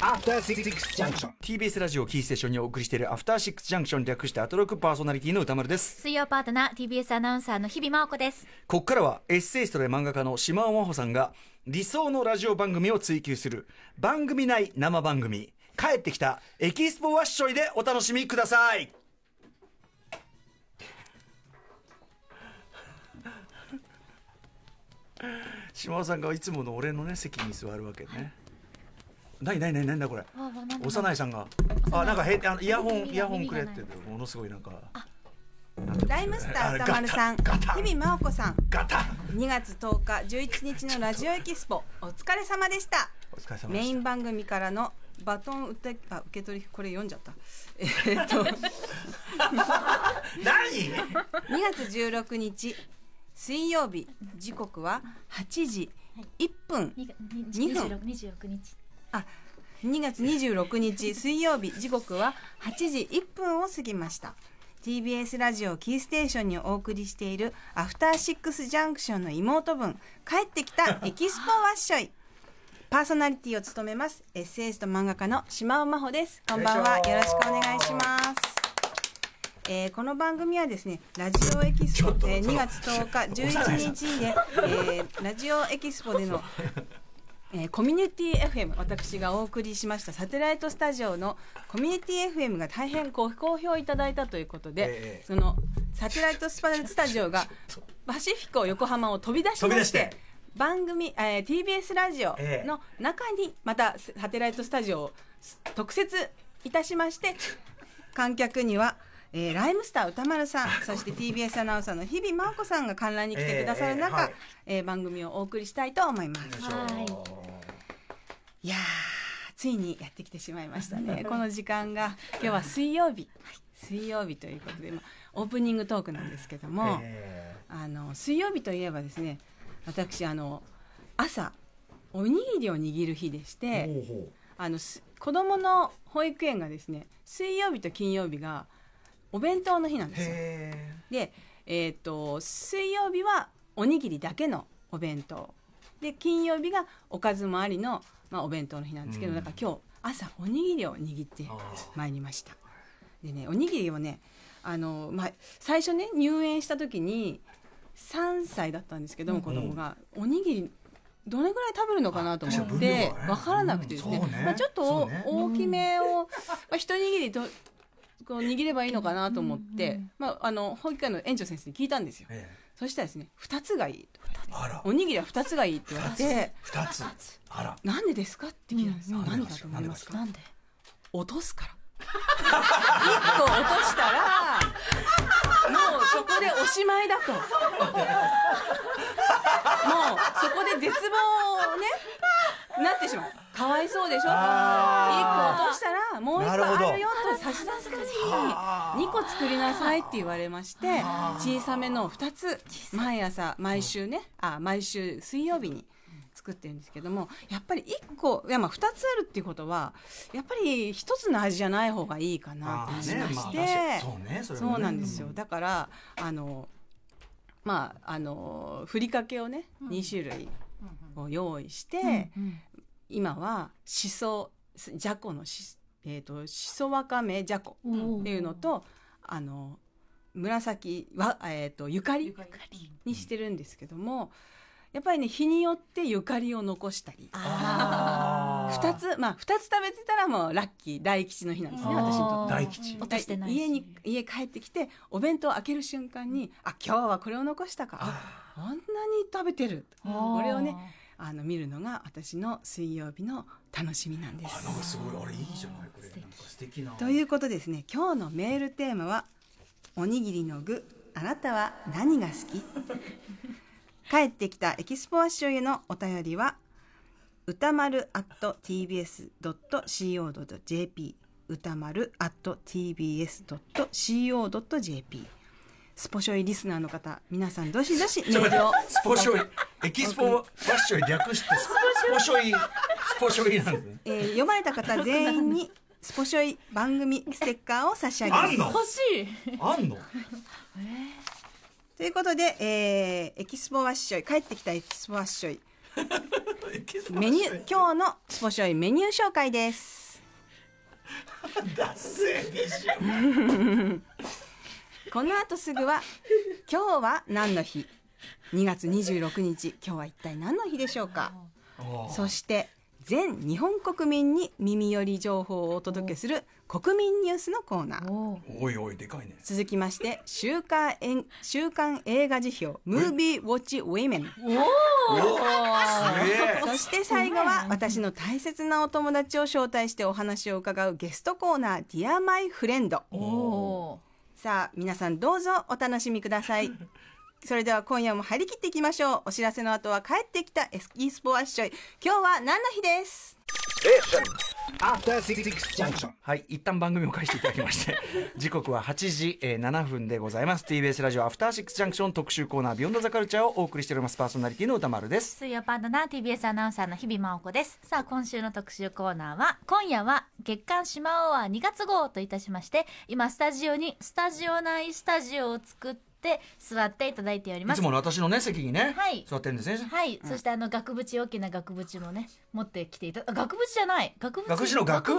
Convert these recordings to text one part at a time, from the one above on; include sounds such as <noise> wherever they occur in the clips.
After Six Junction. TBS ラジオキーステーションにお送りしているアフターシックスジャンクション略してアトロクパーソナリティの宇多丸です。水曜パートナー TBS アナウンサーの日比麻音子です。ここからはエッセイストで漫画家の島尾真帆さんが理想のラジオ番組を追求する番組内生番組帰ってきたエキスポワッショイでお楽しみください。<laughs> 島尾さんがいつもの俺のね席に座るわけね、何何何何だこれ？幼いさんが。あなんかへあのイヤホンイヤホンくれってものすごいなんか。ライムスター歌丸さん、日々真央子さん、ガタ。ン2月10日、11日のラジオエキスポ、お疲れ様でした。お疲れ様でした。メイン番組からのバトン受けあ受け取り、これ読んじゃった。えーっと、2 <laughs> 何月16日、水曜日、時刻は8時1分。2分。26日あ、2月26日水曜日時刻は8時1分を過ぎました。TBS ラジオキーステーションにお送りしているアフターシックスジャンクションの妹分帰ってきたエキスポワッショイ。パーソナリティを務めますエッセイスト漫画家の島尾真帆です。こんばんは。よろしくお願いします。えーこの番組はですねラジオエキスポ、えー2月10日11日で、えーラジオエキスポでのえーコミュニティ FM 私がお送りしましたサテライトスタジオのコミュニティ FM が大変ご好評いただいたということで、ええそのサテライトスタジオがパシフィコ横浜を飛び出しましてて番組、えー TBS ラジオええ。の中にまたサテライトスタジオを特設いたしまして観客には、えーライムスター歌丸さんそして TBS アナウンサーの日々真央子さんが観覧に来てくださる中、ええええはい。えー番組をお送りしたいと思います。い。やーついにやってきてしまいましたね。<laughs> この時間が今日は水曜日、水曜日ということで、まあ、オープニングトークなんですけども、えあの水曜日といえばですね私あの朝おにぎりを握る日でしーてほうほあのす子供の保育園がですね水曜日と金曜日がお弁当の日なんうですよ。へで、えー、と水曜日はおにぎりだけのお弁当。で金曜日がおかずもありの、まあ、お弁当の日なんですけど、うん。だから今日朝おにぎりを握ってまいりました。でねおにぎりをねあの、まあ、最初ね入園した時に3歳だったんですけども、子供がおにぎりどれぐらい食べるのかなと思あって分からなくてですね,、うんね。まあ、ちょっと大きめを、まあ、一握りとこう握ればいいのかなと思って、まあ、あの保育園の園長先生に聞いたんですよ。えそしたらですね2つがいいおにぎりは2つがいいって言われて。二つ。あら。なんでですかって聞いたんです。よ、うん。何だと思いますか？なんで？落とすから。1個落としたらもうそこでおしまいだと。<laughs> もうそこで絶望ねなってしまう。かわいそうでしょ？あー。1個落としたらもう1なるほど。個あるよと差し出すに2個作りなさいって言われまして小さめの2つ。毎朝毎週ね。あ毎週水曜日に作ってるんですけどもやっぱり1個いやまあ2つあるっていうことはやっぱり1つの味じゃない方がいいかなと思いまして、そうねそれはね。そうなんですよ。だからあのまああのふりかけをね、2種類を用意して、今はしそじゃこのし,、えー、としそわかめじゃこっていうのとあの紫は、えー、とゆかり？にしてるんですけどもやっぱりね日によってゆかりを残したり。あー。2つまあ2つ食べてたらもうラッキー大吉の日なんですね私にとって。大吉。落としてないし。家に家帰ってきてお弁当を開ける瞬間にあ今日はこれを残したか。あこんなに食べてる。これをねあの見るのが私の水曜日の楽しみなんです。あなんかすごいあれいいじゃないこれ。なんか素敵な。ということですね今日のメールテーマは「おにぎりの具あなたは何が好き? <laughs>」帰ってきたエキスポアッシュへのお便りは歌丸 at tbs.co.jp 歌丸 at tbs.co.jp スポショイリスナーの方皆さんどしどし <laughs> メールを。スポショイ <laughs> エキスポワッショイ略してスポショイスポショイなんで。すねえー読まれた方全員にスポショイ番組ステッカーを差し上げます。あんの？欲しい。あんの？ということで、えーエキスポワッショイ帰ってきたエキスポワッショイ。<laughs> メニュー今日のスポショイメニュー紹介です。ダッセービジョこの後すぐは今日は何の日？2月26日。今日は一体何の日でしょうか？ンそして全日本国民に耳寄り情報をお届けする国民ニュースのコーナー。おいおいでかいね。続きまして週刊えん週刊映画辞表ムービーウォッチウィメン。そして最後は私の大切なお友達を招待してお話を伺うゲストコーナー「Dear My Friend おお」さあ皆さんどうぞお楽しみください。<laughs> それでは今夜も張り切っていきましょう。お知らせの後は帰ってきたエスキースポアッショイ。今日は何の日です？はい一旦番組を開始いただきまして <laughs> 時刻は8時、えー7分でございます。TBS ラジオアフターシックスジャンクション特集コーナービヨンドザカルチャーをお送りしております。パーソナリティの歌丸です。水曜パンダナー TBS アナウンサーの日々真央子です。さあ今週の特集コーナーは今夜は月刊シマオワ2月号といたしまして今スタジオにスタジオ内スタジオを作って座っていただいておりいます。つもの私のね席にね、はい。座ってるんですね。はい、そしてあの額縁大きな額縁もね持ってきていたあ額縁じゃない。額縁額縁の額？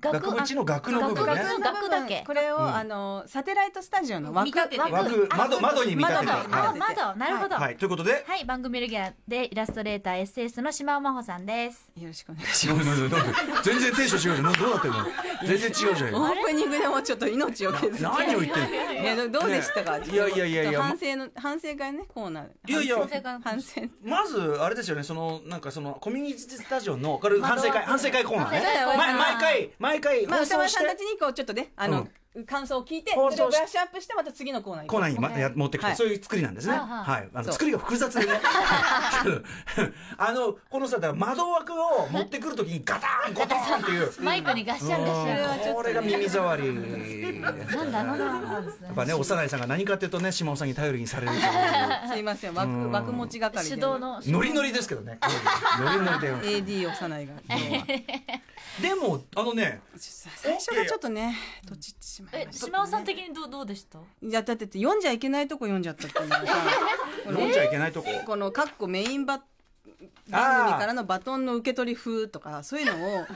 額縁の額の部分ね。額の額だけ。これを、うん。あのサテライトスタジオの枠枠。あ窓窓に見立てて。あ見窓なるほど。はい。ということで。はい、番組レギュラーでイラストレーターエッセイストの島尾真帆さんです。よろしくお願いしまなんでなんでなんで全然テンション違うどうなってるの？全然違うじゃん。すオ今ープニングでもちょっと命を削って。何を言ってんの？いやどどうでしたか、ねいやいやいやいや。反省の反省会ねコーナー。いやいや。反省反省。まずあれですよね。そのなんかそのコミュニティスタジオのこれ反省会反省会コーナーね。反省会。毎毎回まあ放送した歌丸さんたちにこうちょっとねあの、感想を聞いてそれをブラッシュアップしてまた次のコーナーにコーナーにまや持ってくはい。とそういう作りなんですね。はい。あの作りが複雑でね。<laughs> <laughs> あのこのさだから窓枠を持ってくるときにガタンゴトンっていう。マイクにガッシャンガッシャン。うん。これが耳障り。なんだろうな。やっぱね幼いさんが何かっていうとね島尾さんに頼りにされる <laughs> すいません。枠うん。枠持ち係で。手動の。ノリノリですけどね。ノリノリで。AD 幼いが。今日はでもあのね最初がちょっとねとちってしまいえま、した島尾さん的にどうどうでした？いやだって読んじゃいけないとこ読んじゃったっていうのがさこの飲んじゃいけないとこ？このかっこメインバ番組からのバトンの受け取り風とかそういうのを間違って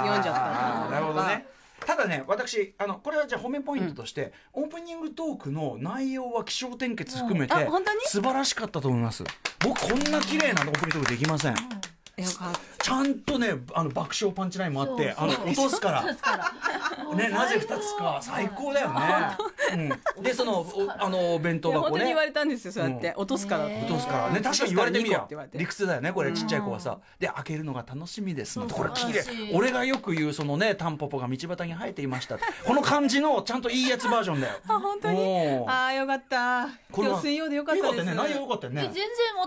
読んじゃったなるほどね。ただね私あのこれはじゃあ褒めポイントとして、オープニングトークの内容は気象転結含めて、うんあ本当に？素晴らしかったと思います。僕こんな綺麗なオープニングトークできません、よかっちゃんとねあの爆笑パンチラインもあってあの落とすから。ねなぜ二つか。最高だよね、うん、でそのおあのお弁当箱ね。本当に言われたんですよそうやって。う落とすから。落とすから。ね確かに言われてみり理屈だよねこれ。ちっちゃい子はさ。で開けるのが楽しみです。これ綺麗俺がよく言うそのねタンポポが道端に生えていました。この感じのちゃんといいやつバージョンだよ。<laughs> あ本当に？ああよかった。今日水曜でよかったです。よかったね。内容よかったよね。え全然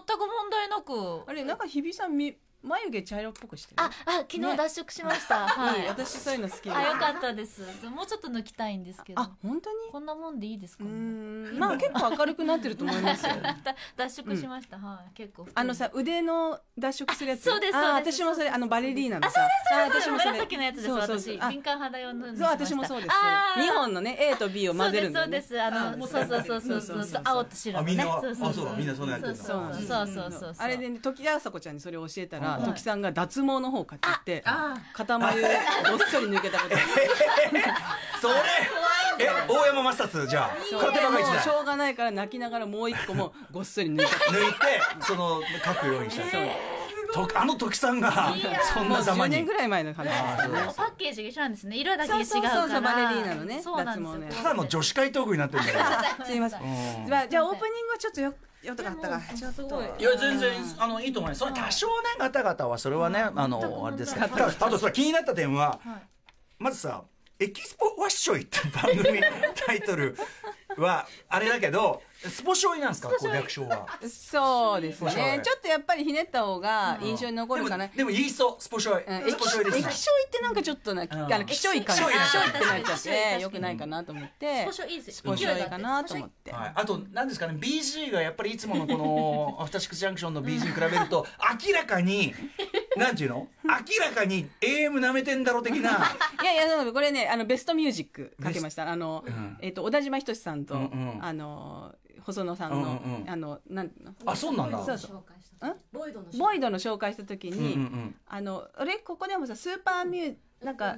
全く問題なく。あれなんか日比さんみ眉毛茶色っぽくしてる。ああ昨日脱色しました。<laughs> はい。い。私そういうの好きです。あよかったです。もうちょっと抜きたいんですけど。あ本当に？こんなもんでいいですか？ね。ん。まあ結構明るくなってると思います <laughs> 脱色しました。はい。結構。あのさ腕の脱色するやつ。あそうですあそうです。私もそれあのバレリーナのさ。あ私もそれ。紫のやつです。そうそう私。あ敏感肌用のそう。私もそうです。二本のね A と B を混ぜるんだよね。そうですそうです。あのそうそうそうそうそう。そう青と白のね。あみんなそうそうあそうだみんなそんなやっそうそうそうそう。そうあれでね時田子ちゃんにそれを教えたらうん時さんが脱毛の方を買ってってあ塊でごっそり抜けたこと。<laughs> それえ大山マスターズじゃあ空手バカ一だもうしょうがないから泣きながらもう一個もごっそり抜いた。<laughs> 抜いてその書くようにした。とあの時さんがそん10なざまに。年ぐらい前の話ですよねパッケージが一緒なんですね。色だけ違うそうから。そうそうそうバレリーナのねそうなんですよ。脱毛ね。ただの女子会トークになってるんだけど。<laughs> すいません。じゃあオープニングはちょっとよよかったか。ちょっと。すごい。いや全然あのいいと思いますそれ多少ね方々はそれはねあのあれですからただあとさ気になった点ははい。まずさ「エキスポワッショイ」って番組タイトルはあれだけどスポショイなんですか？こう略称は。<laughs> そうですね。ちょっとやっぱりひねった方が印象に残るかな。でも言いそう。スポショイ。うん。液スポショイですエキショイってなんかちょっとな、ん。あの気象い感じ気象い気象いってなっちゃってよくないかなと思って。スポショいいですスポショイかなと思って。はい、あと何ですかね BG がやっぱりいつものこの <laughs> アフターシックスジャンクションの BG に比べると明らかになんていうの？明らかに AM なめてんだろ的な。<laughs> いやいやこれねあのベストミュージックかけました。あの、うん。えっ、と小田島仁さんと、うんうん。あの細野さんの、うんうんうん。あのなんあそうなんだ。そうそう。ボイドのボイドの紹介した時に、うんうんうん。あのあれ？ここでもさスーパーミューなんか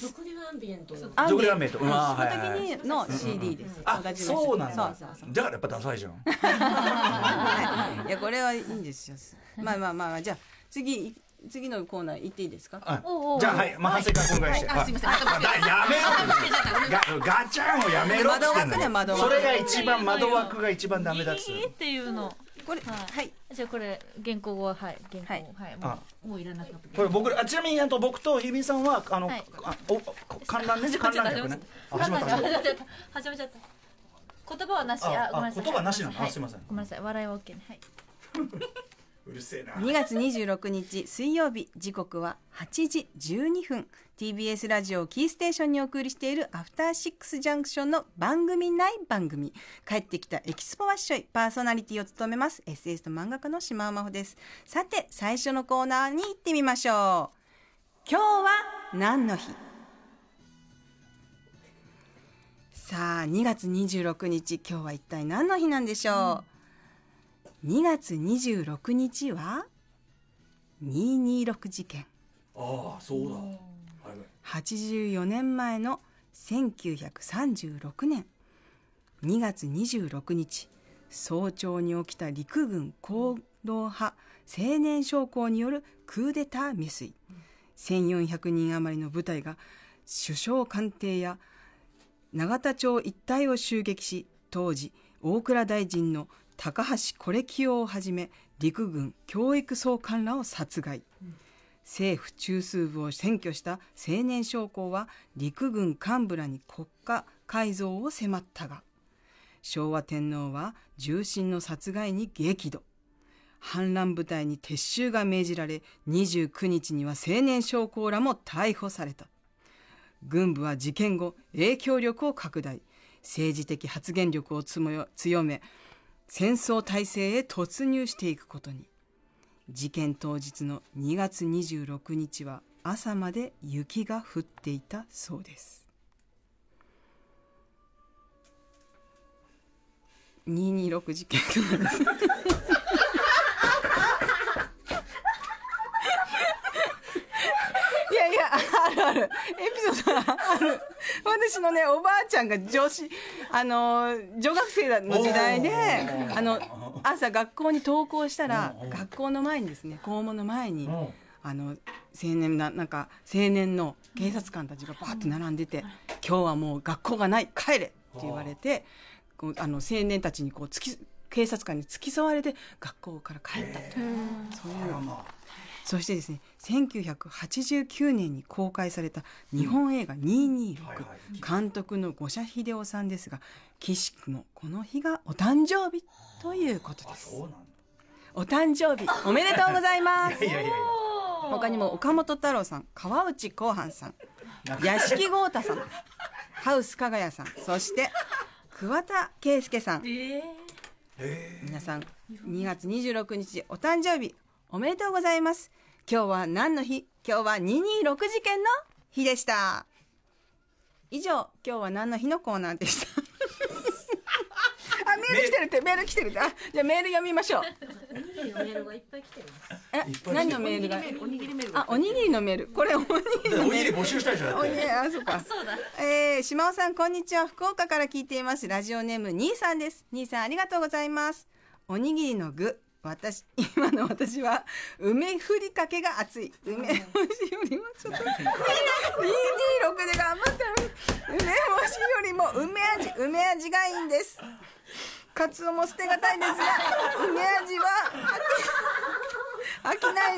どこでアンビエント。アンビエント。うん。あーの時の CD です、あ同じ場所そうなんだ。そうそうそう。だからやっぱダサいじゃん。<laughs> はいいやこれはいいんですよ。まあまあまあまあ。じゃあ次次のコーナー行っていいですか？じゃあはいまあ反省会今回してはい。あすいません。やめろ。ガガチャンをやめろ窓枠ね窓それが一番窓枠が一番ダメだっつっていうの。これはい。はい。じゃあこれ原稿をはい原稿はい。もうもういらなかったこれ僕らあちなみにあと僕と日比さんはあの、観覧ね観覧客ね。あ始まった。始まっちゃった。始まっちゃった。言葉はなし。ああごめんなさい。あ言葉なしなの？すいません。ごめんなさい。笑いは OK ね。はい <laughs> うるせえな。2月26日水曜日時刻は8時12分。TBS ラジオキーステーションにお送りしているアフターシックスジャンクションの番組内番組。帰ってきたエキスポワッショイパーソナリティを務めます。SS と漫画家の島尾真帆です。さて最初のコーナーに行ってみましょう。今日は何の日？さあ2月26日今日は一体何の日なんでしょう、2月26日は226事件。ああそうだ。はいはい。84年前の1936年。2月26日早朝に起きた陸軍行動派青年将校によるクーデター未遂。1400人余りの部隊が首相官邸や永田町一帯を襲撃し当時大蔵大臣の高橋是清をはじめ陸軍教育総監らを殺害、政府中枢部を占拠した青年将校は陸軍幹部らに国家改造を迫ったが昭和天皇は重臣の殺害に激怒。反乱部隊に撤収が命じられ29日には青年将校らも逮捕された。軍部は事件後影響力を拡大。政治的発言力を強め戦争体制へ突入していくことに。事件当日の2月26日は朝まで雪が降っていたそうです。226事件いやいやあるエピソードはある。私のねおばあちゃんが女子あの女学生の時代であの朝学校に登校したら学校の前にですね校門の前にうん。あの青年ななんか青年の警察官たちがバーって並んでて「今日はもう学校がない帰れ!」って言われてこうあの青年たちにこう付き警察官に付き添われて学校から帰ったと。そういうそしてですね1989年に公開された日本映画226、はいはい。監督の五社秀夫さんですが岸くもこの日がお誕生日ということあですお誕生日おめでとうございます。いやいやいや他にも岡本太郎さん川内浩範さん屋敷豪太さんハウス加賀谷さんそして桑田佳祐さん。皆さん2月26日お誕生日おめでとうございます今日は何の日？今日は226事件の日でした。以上今日は何の日のコーナーでした？<laughs> <laughs> あメール来てるってメール来てるって？あじゃあメール読みましょう。おにぎりのメールがいっぱい来てるえ何のメールが？おにぎりメールがあおにぎりのメール。これおにぎりのおにぎり募集したいじゃんだって。おにあそうか。そうだ。えー、島尾さんこんにちは。福岡から聞いています。ラジオネーム兄さんです。兄さんありがとうございます。おにぎりの具私 <laughs> 今の私は梅ふりかけが熱い。梅干しよりもちょっとみんな226で頑張ってる。梅干しよりも梅味。梅味がいいんです。カツオも捨てがたいですが梅味は飽きない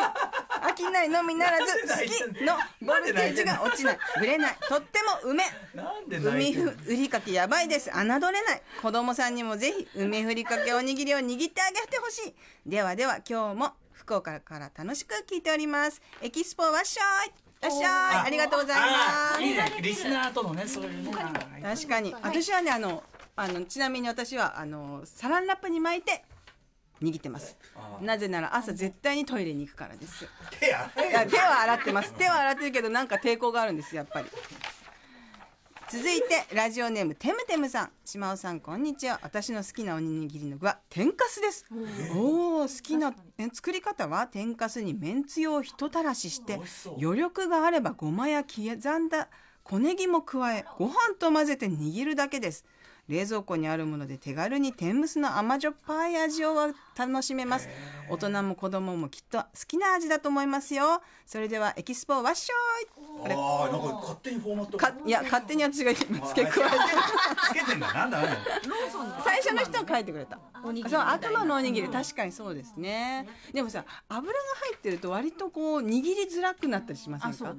飽きないのみならず好きのボルテージが落ちない。ぶれない。とっても梅。なんで泣海いてんの？ふりかけやばいです。侮れない。子供さんにもぜひ梅ふりかけおにぎりを握ってあげてほしい。ではでは今日も福岡から楽しく聞いております。エキスポわっしょい。わっしょい。ありがとうございます。いいね。リスナーとのねそういうね。確かに。私はねあのあのちなみに私はあのサランラップに巻いて握ってます。なぜなら朝絶対にトイレに行くからです。手は洗ってます。手は洗ってるけどなんか抵抗があるんですやっぱり。続いてラジオネームテムテムさん。島尾さんこんにちは。私の好きなおにぎりの具は天かすです。おお好きなえ作り方は天かすにめんつゆをひとたらしして余力があればごまや刻んだ小ネギも加えご飯と混ぜて握るだけです冷蔵庫にあるもので手軽に天むすの甘じょっぱい味を楽しめます。大人も子供もきっと好きな味だと思いますよ。それではエキスポわっしょいあれああなんか勝手にフォーマット。かいや勝手に私が今付け加えてつけてんだ。なんだあれ。最初の人は書いてくれた。そうたいな。頭のおにぎり。確かにそうですね。でもさ油が入ってると割とこう握りづらくなったりしませんか？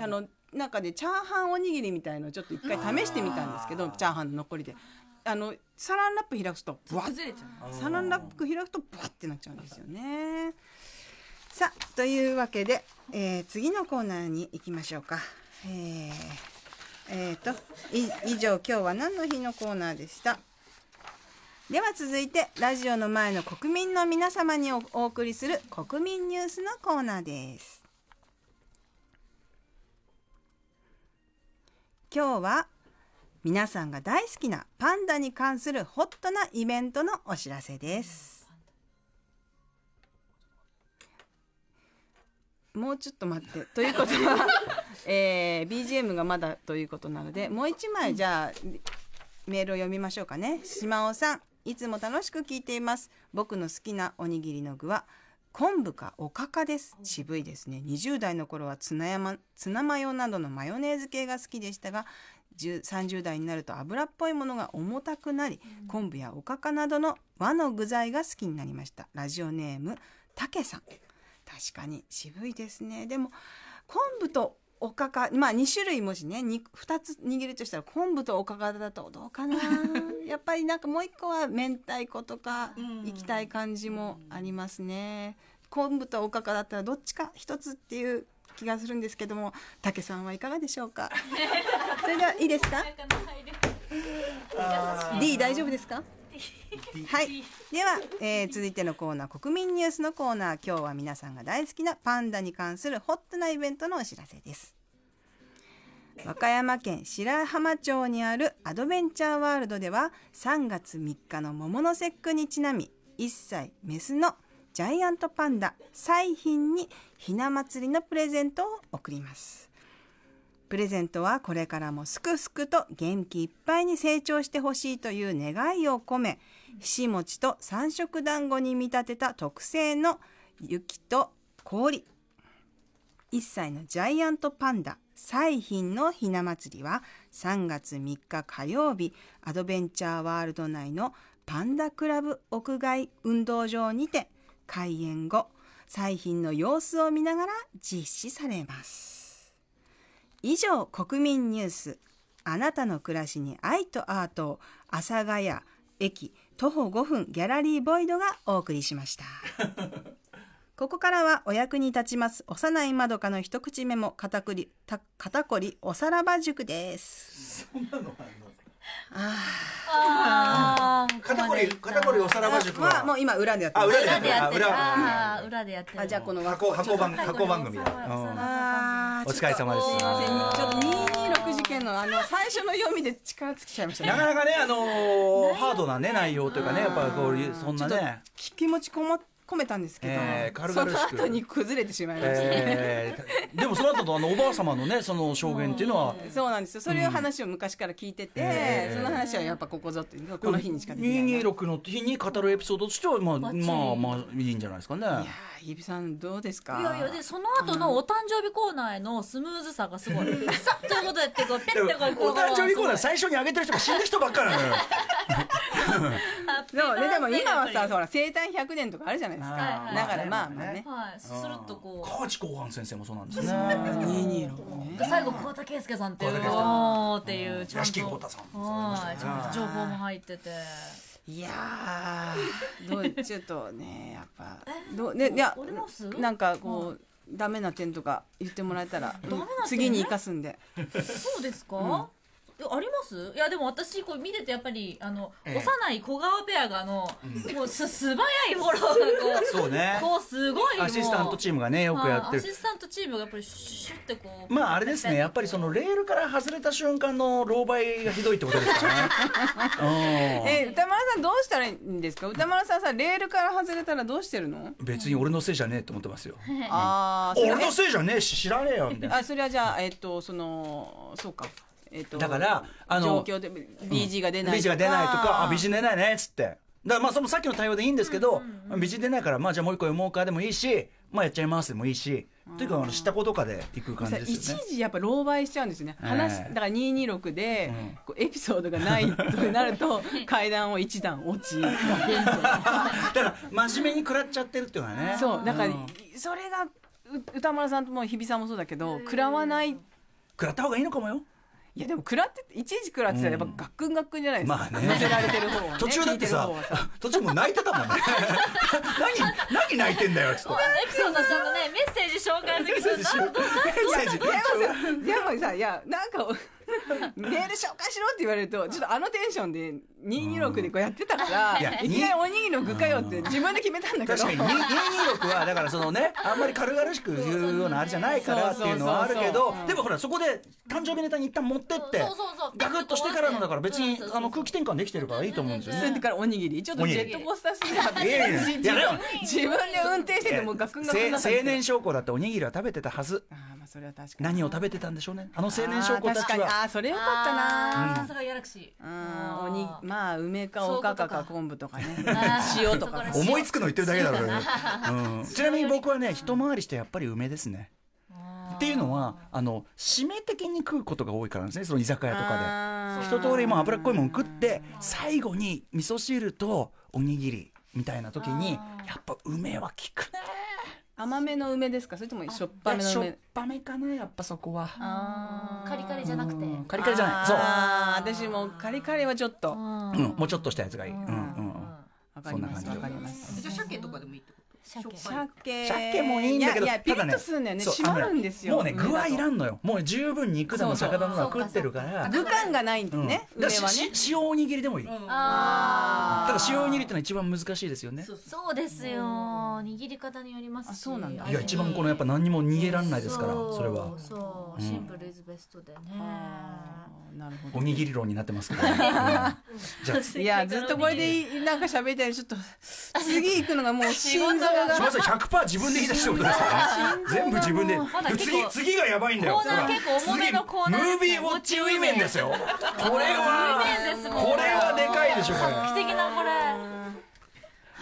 あの中でチャーハンおにぎりみたいのをちょっと一回試してみたんですけどチャーハンの残りで。あのサランラップ開くとブワッ。崩れちゃう。サランラップ開くとブワッてなっちゃうんですよね。さあというわけで、えー次のコーナーに行きましょうか。えーえーとい以上今日は何の日のコーナーでした？では続いてラジオの前の国民の皆様におお送りする国民ニュースのコーナーです今日は皆さんが大好きなパンダに関するホットなイベントのお知らせです。もうちょっと待って。ということは、<laughs> えー BGM がまだということなのでもう一枚じゃあメールを読みましょうかね。島尾さんいつも楽しく聞いています。僕の好きなおにぎりの具は昆布かおかかです。渋いですね。20代の頃はツナヤマツナマヨなどのマヨネーズ系が好きでしたが10 30代になると油っぽいものが重たくなり、昆布やおかかなどの和の具材が好きになりました。ラジオネームたけさん。確かに渋いですね。でも昆布とおかかまあ2種類もしね。2, 2つ握るとしたら昆布とおかかだとどうかな。<laughs> やっぱりなんかもう一個は明太子とか行きたい感じもありますね。昆布とおかかだったらどっちか一つっていう気がするんですけども竹さんはいかがでしょうか？<laughs> それではいいですか？D 大丈夫ですか？はい。では、えー続いてのコーナー、国民ニュースのコーナー。今日は皆さんが大好きなパンダに関するホットなイベントのお知らせです。和歌山県白浜町にあるアドベンチャーワールドでは3月3日の桃の節句にちなみ1歳メスのジャイアントパンダ彩浜にひな祭りのプレゼントを贈りますプレゼントはこれからもすくすくと元気いっぱいに成長してほしいという願いを込めひし餅と三色団子に見立てた特製の雪と氷。1歳のジャイアントパンダ彩浜のひな祭りは3月3日火曜日アドベンチャーワールド内のパンダクラブ屋外運動場にて開園後彩浜の様子を見ながら実施されます。以上国民ニュース。あなたの暮らしに愛とアートを阿佐ヶ谷駅徒歩5分ギャラリーボイドがお送りしました。<laughs> ここからはお役に立ちます幼いまどかの一口メモ肩こりた肩こりおさらば塾です。そんなのあんの？あー。肩こり肩こりおさらば塾は？はもう今裏でやってあます。裏でやってる。裏でやってる。あ裏。でやってる。あじゃあこの箱箱番箱番組だ、お疲れ様です。すいませんちょっと226事件のあの最初の読みで力尽きちゃいましたね。なかなかねあのーハードなね内容というかねやっぱこういうそんなね。気持ちこも込めたんですけど、えー軽その々しく。後に崩れてしまいました。ね、えーでもその後とあのおばあ様のねその証言っていうのは。そうなんですよ。それを話を昔から聞いてて、えーその話はやっぱここぞってこの日にしかできないな。いや226の日に語るエピソードとしてはまあまあまあい。いんじゃないですかね。ーゆびさんどうですか？いやいやでその後のお誕生日コーナーへのスムーズさがすごい。<laughs> さっということやってこうペッてこうお誕生日コーナー最初に上げてる人が死んだ人ばっかりなのよでもねでも今はさほら生誕100年とかあるじゃないですか。だからまあまあね。はい。スルッとこ河内後半先生もそうなんですね。226ね。う最後桑田佳祐さんっていうおーっていうちゃん屋敷と浩太さんはい。ちゃんと情報も入ってて。いやーどうちょっとねやっぱ。どうねいやなんかこう、ダメな点とか言ってもらえたら次に生かすんで。そうですか、あります？いやでも私これ見ててやっぱりあの、ええ。幼い小川ペアがあの、もうす <laughs> 素早いフォローがこうそうね。こうすごいアシスタントチームがねよくやってる。はいアシスタントチームがやっぱりシュッシュッってこうまああれですね。やっぱりそのレールから外れた瞬間の狼狽がひどいってことですかね。<laughs> うん。え歌丸さんどうしたらいいんですか？歌丸さんさレールから外れたらどうしてるの？別に俺のせいじゃねえと思ってますよ。<laughs> ああ俺のせいじゃねえし知らねえよみたいな。あそれはじゃあえっとそのそうかえっとだからあの状況で BG が出ない美人が出ないとかあ美人出ないねっつって。だからまあそのさっきの対応でいいんですけど、美人出ないからまあじゃあもう一個読もうかでもいいしまあやっちゃいますでもいいしというかあの知ったことかで行く感じさですよね。一時やっぱ狼狽しちゃうんですよね、話え。えだから226で、うん。こうエピソードがないとなると階段を一段落ち。<laughs> だから真面目に食らっちゃってるっていうのはね。そうだから、ん。それがう歌丸さんとも日比さんもそうだけど食らわない。食らった方がいいのかもよいやでも食らっていちいち食らってたらやっぱガックンガックンじゃないですか、まあね。乗せられてる方は、ね、途中だってさ途中もう泣いてたもんね。何何泣いてんだよっつって。エピソードちゃんとねメッセージ紹介の時メッセージしよう。メッセージでもさでもさいやなんか <laughs> メール紹介しろって言われるとちょっとあのテンションで226でこうやってたから、いやいきなりおにぎりの具かよって自分で決めたんだけど。確かに226はだからそのね <laughs> あんまり軽々しく言うようなあれじゃないからっていうのはあるけどでもほらそこで誕生日ネタに一旦持ってってガクッとしてからのだから別にあの空気転換できてるからいいと思うんですよね。それからおにぎり。ちょっとジェットコースターすぎた自分で運転しててもうガクンガクン青年将校だっておにぎりは食べてたはず。あーまあそれは確かに。何を食べてたんでしょうね。あの青年将校たあー確かに。ちはあーそれよかったな。さすがギャラクシー。うん。おにまあ梅かおかかか昆布とかね。<laughs> 塩とか。思いつくの言ってるだけだろうね、うん、ちなみに僕はね一回りしてやっぱり梅ですね。っていうのはあの締め的に食うことが多いからなんですね。その居酒屋とかで。一通りもう脂っこいもん食って最後に味噌汁とおにぎりみたいな時にやっぱ梅は効くね甘めの梅ですか？それともしょっぱめのしょっ梅ぱめかなやっぱそこは。あー。カリカリじゃなくて。うんカリカリじゃない。そう。私もカリカリはちょっと。うん。うん、もうちょっとしたやつがいい。うん。うんうん。わかりますそんな感じわかります。じゃあ鮭とかでもいいってこと？鮭。鮭。鮭もいいんだけど、いやいやピリただねッとするんだよね。まるんですよ。もうね、具はいらんんのよ。もう十分肉だのそうそう。魚だの食ってるから。具感がないんでうん。ねだし塩おにぎりでもいい。たあだ塩おにぎりってのは一番難しいですよね。そうですよ。握り方によりますそうなんだ。いや、一番このやっぱ何にも逃げらんないですから、それは。そうう。ん。シンプルイズベストでね。あーなるほど。おにぎり論になってますけどね。<laughs> うん。じゃあ、いやずっとこれでいなんか喋りたいちょっと次行くのがもう心臓が島田さん100%自分で言い出したことですからね。<laughs> 全部自分で。次、次がやばいんだよ。コーナー結構重めのコーナー次ムービーウォッチウィメンですよ。これは、これはでかいでしょ、これ。画期的なこれ。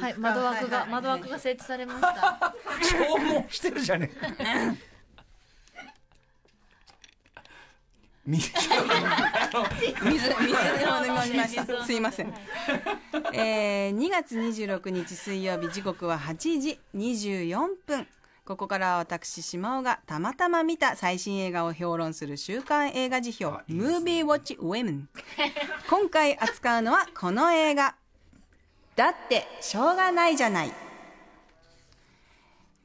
はい窓枠が窓枠が設置されました。<laughs> 消耗してるじゃねえか。水水水を飲みましたす。いません。えー、2月26日水曜日時刻は8時24分。ここからは私島尾がたまたま見た最新映画を評論する週刊映画辞表「ムービーウォッチウェムン」今回扱うのはこの映画「だってしょうがないじゃない」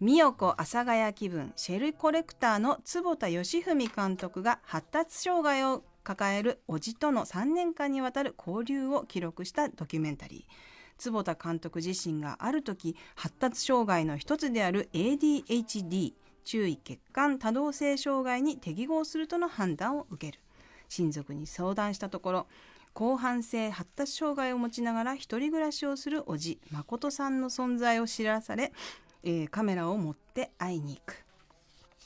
美代子阿佐ヶ谷気分シェルコレクターの坪田義文監督が発達障害を抱える叔父との3年間にわたる交流を記録したドキュメンタリー。坪田監督自身がある時発達障害の一つである ADHD 注意欠陥多動性障害に適合するとの判断を受ける。親族に相談したところ広範性発達障害を持ちながら一人暮らしをする叔父誠さんの存在を知らされ、えーカメラを持って会いに行く。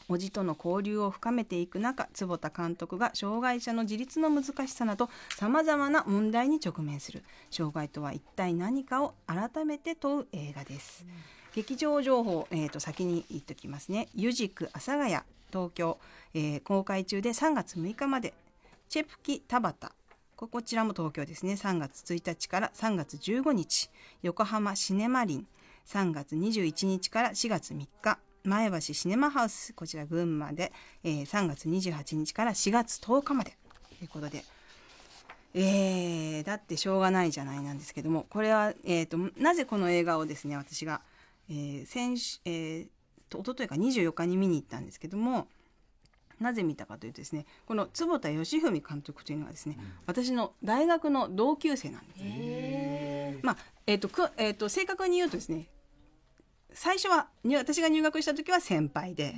叔父との交流を深めていく中坪田監督が障害者の自立の難しさなどさまざまな問題に直面する。障害とは一体何かを改めて問う映画です、劇場情報、えー、と先に言っておきますね「ユジク阿佐ヶ谷東京、えー公開中で3月6日まで。チェプキ田端ここちらも東京ですね。3月1日から3月15日。横浜シネマリン。3月21日から4月3日前橋シネマハウスこちら群馬で、えー3月28日から4月10日まで。ということで。えーだってしょうがないじゃないなんですけども。これは、えー、となぜこの映画をですね私が、えー先週、えーと一昨日か24日に見に行ったんですけどもなぜ見たかというとですねこの坪田義文監督というのはですね、私の大学の同級生なんです。まあえっとくえっと正確に言うとですね最初はに私が入学した時は先輩で、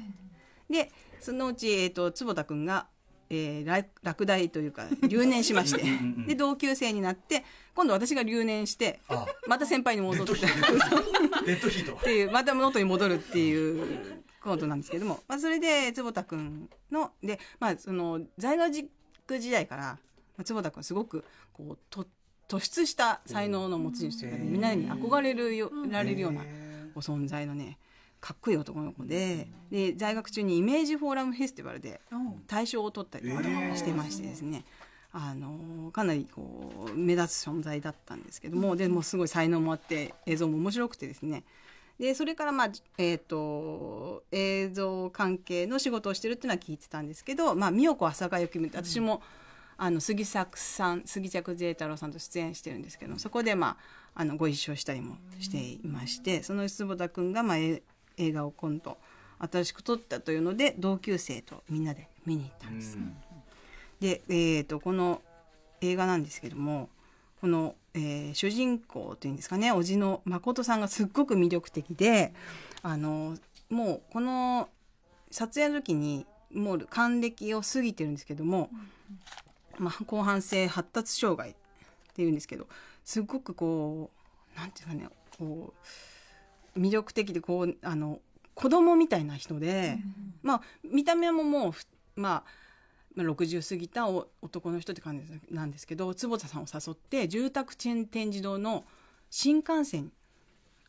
でそのうち、えっと坪田君が、えー、落落第というか留年しましてで同級生になって今度私が留年してあまた先輩に戻ってっていうまた元に戻るっていうことなんですけども、まあ、それで坪田君ので、まあ、その在学時代から、まあ、坪田君はすごくこうと突出した才能の持ち主というか、ね、みんなに憧れるよられるようなこう存在のねかっこいい男の子でで在学中にイメージフォーラムフェスティバルで大賞を取ったりとかしてましてですね、あのかなりこう目立つ存在だったんですけどもでもすごい才能もあって映像も面白くてですね。でそれからまあえっ、と映像関係の仕事をしてるっていうのは聞いてたんですけどまあ美代子朝香幸って私も、あの杉作さん杉着税太郎さんと出演してるんですけどそこでまああのご一緒したりもしていましてその坪田君がまあえ映画を今度新しく撮ったというので同級生とみんなで見に行ったんです。で、えー、とこの映画なんですけどもこの、えー主人公というんですかね叔父の誠さんがすっごく魅力的であのもうこの撮影の時にもう還暦を過ぎてるんですけども、まあ、後半性発達障害っていうんですけどすごくこうなんていうかねこう魅力的でこうあの子供みたいな人で、まあ見た目ももうふまあまあ60過ぎたお男の人って感じなんですけど坪田さんを誘って住宅チェーン展示堂の新幹線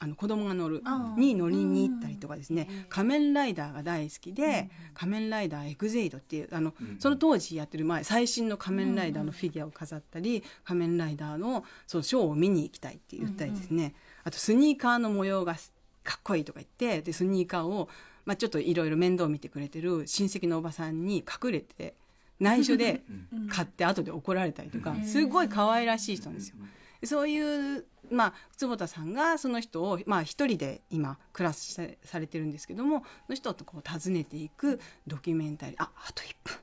あの子供が乗るに乗りに行ったりとかですね「仮面ライダー」が大好きで「仮面ライダーエグゼイド」っていうあのその当時やってる前最新の仮面ライダーのフィギュアを飾ったり仮面ライダーのそのショーを見に行きたいって言ったりですね。あとスニーカーの模様がかっこいいとか言ってでスニーカーを、まあ、ちょっといろいろ面倒見てくれてる親戚のおばさんに隠れて内緒で買って後で怒られたりとかすごい可愛らしい人なんですよ。そういう、まあ、坪田さんがその人を、まあ、一人で今暮らしさされてるんですけどもその人とこう訪ねていくドキュメンタリー。ああと1分。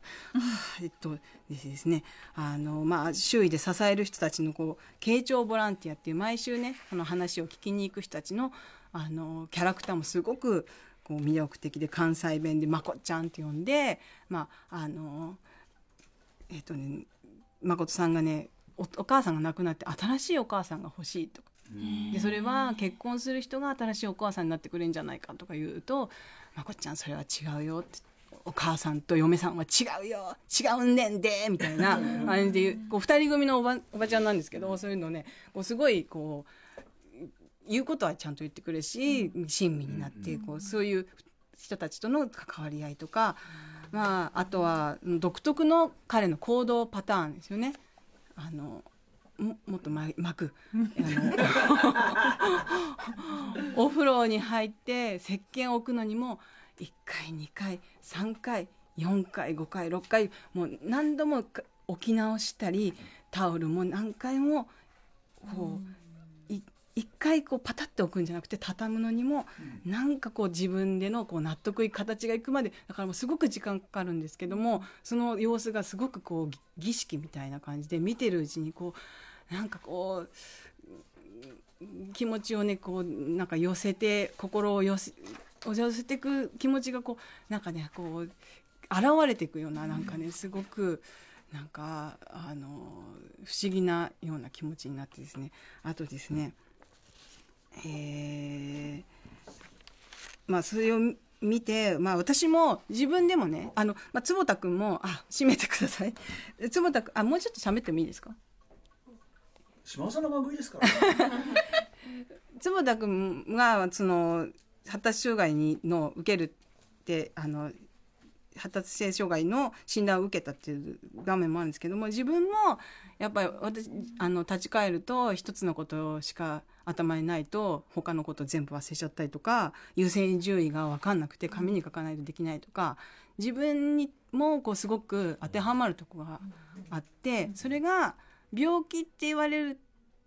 えっとですね。あの、まあ、周囲で支える人たちのこう慶長ボランティアっていう毎週ねその話を聞きに行く人たちのあのキャラクターもすごくこう魅力的で関西弁で「まこっちゃん」って呼んでまああのえっ、とね誠さんがねおお母さんが亡くなって新しいお母さんが欲しいとか。でそれは結婚する人が新しいお母さんになってくれるんじゃないかとか言うと「まこっちゃんそれは違うよ」って。お母さんと嫁さんは違うよ。違うんねんでみたいな感じで言うこう二人組のおばおばちゃんなんですけどそういうのねこうすごいこう言うことはちゃんと言ってくれるし親身になってこうそういう人たちとの関わり合いとか、まあ、あとは独特の彼の行動パターンですよね。あのももっとま巻く。あの <laughs> お風呂に入って石鹸を置くのにも1回2回3回4回5回6回もう何度もか置き直したりタオルも何回もこう、い一回こうパタッて置くんじゃなくて畳むのにもなんかこう自分でのこう納得いく形がいくまでだからもうすごく時間かかるんですけどもその様子がすごくこうぎ儀式みたいな感じで見てるうちにこうなんかこう気持ちをねこうなんか寄せて心を寄せ寄せていく気持ちがこうなんかねこう現れていくようななんかねすごくなんかあの不思議なような気持ちになってですね。あとですねえーまあそれを見て、まあ、私も自分でもねあの、まあ、坪田君もあ閉めてください。<laughs> 坪田君あもうちょっと喋ってもいいですか？島尾さんの番組ですから。<laughs> 坪田君がその発達障害にの受けるってあの発達性障害の診断を受けたっていう場面もあるんですけども自分もやっぱり私あの立ち返ると一つのことしか頭にないと他のこと全部忘れちゃったりとか優先順位が分かんなくて紙に書かないとできないとか自分にもこうすごく当てはまるとこがあってそれが病気って言われる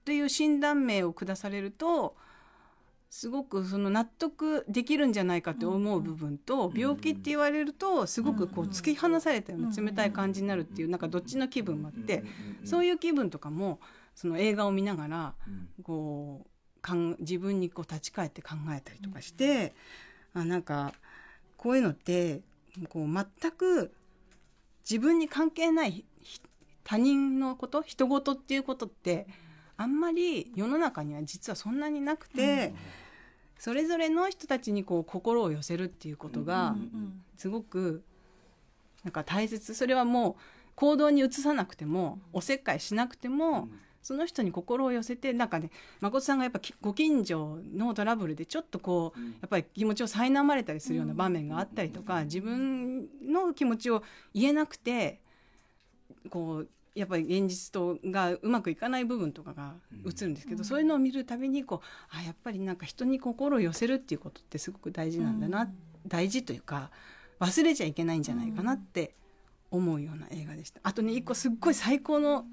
という診断名を下されるとすごくその納得できるんじゃないかって思う部分と、病気って言われるとすごくこう突き放されたような冷たい感じになるっていうなんかどっちの気分もあって、そういう気分とかもその映画を見ながらこうかん自分にこう立ち返って考えたりとかして、あなんかこういうのってこう全く自分に関係ないひ他人のこと人事っていうことってあんまり世の中には実はそんなになくて、それぞれの人たちにこう心を寄せるっていうことがすごくなんか大切。それはもう行動に移さなくてもおせっかいしなくても、その人に心を寄せてなんかね誠さんがやっぱきご近所のトラブルでちょっとこう、やっぱり気持ちを苛まれたりするような場面があったりとか、自分の気持ちを言えなくてこうやっぱり現実とがうまくいかない部分とかが映るんですけど、そういうのを見るたびにこうあやっぱりなんか人に心を寄せるっていうことってすごく大事なんだな、大事というか忘れちゃいけないんじゃないかなって思うような映画でした。あとね一個すっごい最高の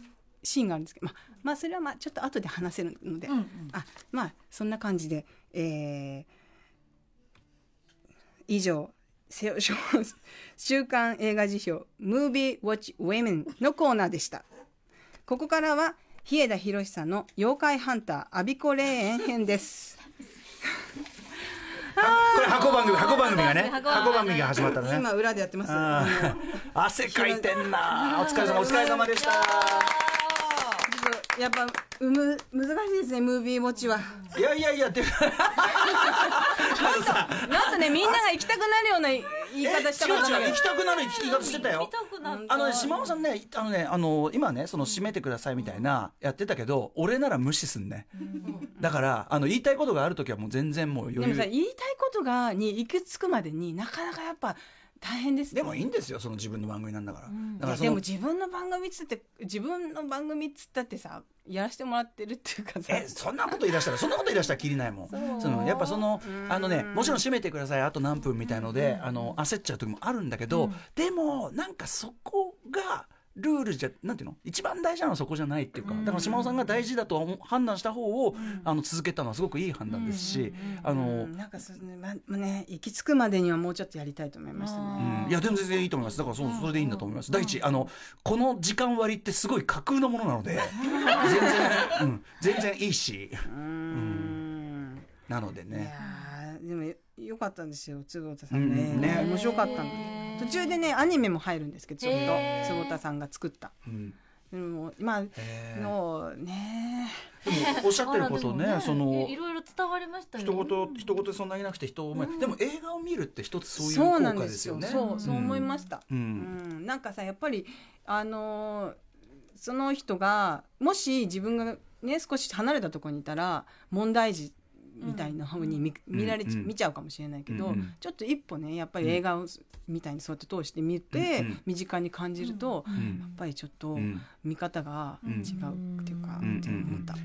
シーンがあるんですけど、まあ、まあそれはまあちょっと後で話せるので、うんうん。あまあそんな感じで、えー以上週刊映画辞表「Movie Watch Women」のコーナーでした。ここからは日枝博さんの「妖怪ハンターアビコ霊園編」です。これ箱番組箱番組がね箱番組が始まったのね。今裏でやってます。汗かいてんな <laughs> お疲れ様お疲れ様でしたやっぱうむ難しいですねムービーウォッチは。いやいやいやであのさなんとねみんなが行きたくなるような言い方した違うことだ行きたくなる言い方してたよ。あのね島尾さんねあのねあの今ねその締めてくださいみたいなやってたけど俺なら無視すんね。だからあの言いたいことがある時はもう全然もう余裕。でもさ言いたいことがに行き着くまでになかなかやっぱ大変ですね。でもいいんですよその自分の番組なんだから、だいからでも自分の番組っつって自分の番組っつったってさやらせてもらってるっていうかさ。えそんなこと言い出したらそんなこと言い出したらきりないもん。そのやっぱそのあのねもちろん閉めてください。あと何分みたいのであの焦っちゃう時もあるんだけど、でもなんかそこがルールじゃなんていうの？一番大事なのはそこじゃないっていうかだから島尾さんが大事だと判断した方を、あの続けたのはすごくいい判断ですし、あの、うんなんかそうね,、ままね行き着くまでにはもうちょっとやりたいと思いましたね。うん。いやでも全然いいと思います。だからそうそれでいいんだと思います、第一あのこの時間割ってすごい架空のものなので <laughs> 全然、うん、全然いいし。うん。なのでいねでもよかったんですよ坪田さんね,、うん。ね。面白かったの途中でねアニメも入るんですけどちょっと坪田さんが作った。うん。でもまあのね。でもおっしゃってることねあらでもそのいいろいろ伝わりましたよ一言一言そんなになくて人を思い、でも映画を見るって一つそういう効んですよ。果ですよね。そうそう思いました、うん。うん。なんかさやっぱりあのーその人がもし自分がね少し離れたところにいたら問題児みたいな風に見,、見られちうん。見ちゃうかもしれないけど、ちょっと一歩ねやっぱり映画をみたいにそうやって通して見て、身近に感じると、んやっぱりちょっとうん。見方が違うっていうか。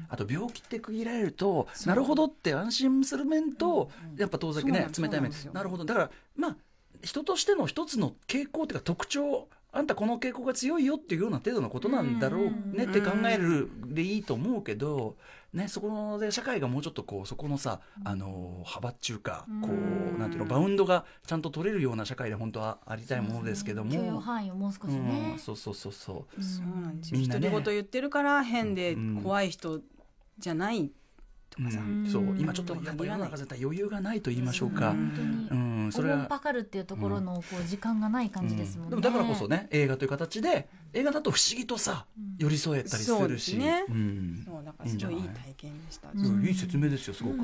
あと病気って区切られるとなるほどって安心する面と、やっぱ遠ざけね冷たい面。なるほど。だからまあ人としての一つの傾向っていうか特徴あんたこの傾向が強いよっていうような程度のことなんだろうねって考えるでいいと思うけど、ね、そこで社会がもうちょっとこうそこのさ、あの幅っちゅうかこうなんていうのバウンドがちゃんと取れるような社会で本当はありたいものですけども。許容範囲をもう少しね。うん、そうそうそうそう。そうなんですよ。ね。独り言言ってるから変でうん。怖い人じゃないとかさ。うん。そう。今ちょっとやっぱ世の中全体余裕がないと言いましょうか、本当に。うん、それは。おもんぱかるっていうところのこう時間がない感じですもんね、でもだからこそね映画という形で映画だと不思議とさ寄り添えたりすそうるしですね。うん。そうだからすごいいい体験でした。いい説明ですよすごく、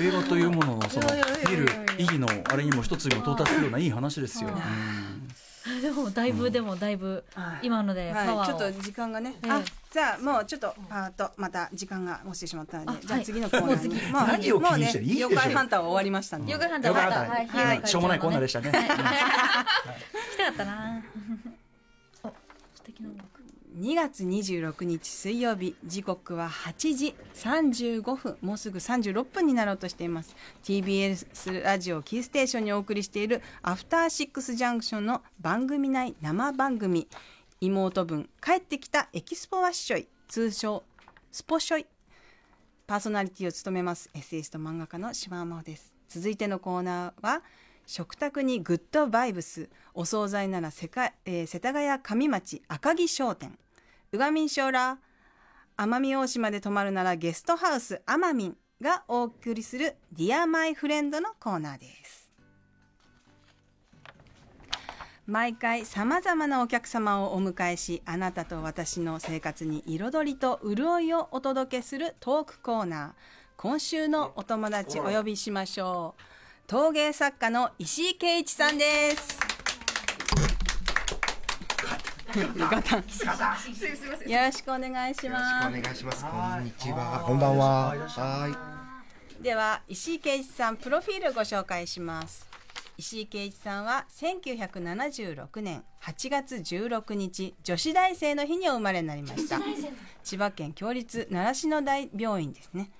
映画というもののその見る意義のあれにも一つにも到達するようないい話ですよ、でもだいぶでもだいぶはい。今のでパワはい、ーを、ちょっと時間がね、ええ。あじゃあもうちょっとパーッとまた時間が落ちてしまったのであじゃあはい。次のコーナーに、もう次。もう何を気にしてる？もうね妖怪ハンターは終わりましたんで。妖怪ハンターはい。はい。しょうもないコーナーでしたね、聞きたかったな2月26日水曜日時刻は8時35分もうすぐ36分になろうとしています。TBS ラジオキーステーションにお送りしているアフターシックスジャンクションの番組内生番組。妹分帰ってきたエキスポワッショイ通称スポショイパーソナリティを務めますエッセイスト漫画家の島真央です。続いてのコーナーは食卓にグッドバイブス。お惣菜なら世界、えー世田谷上町赤城商店。うがみんしょうら奄美大島で泊まるならゲストハウスアマミンがお送りするディアマイフレンドのコーナーです。毎回さまざまなお客様をお迎えしあなたと私の生活に彩りと潤いをお届けするトークコーナー。今週のお友達お呼びしましょう。陶芸作家の石井圭一さんです。ガタン。よろしくお願いしよろしますくお願いします。こんにちは。こんばんは。はでは石井圭一さんプロフィールご紹介します。石井圭一さんは1976年8月16日女子大生の日にお生まれになりました。千葉県共立習志野大病院ですね、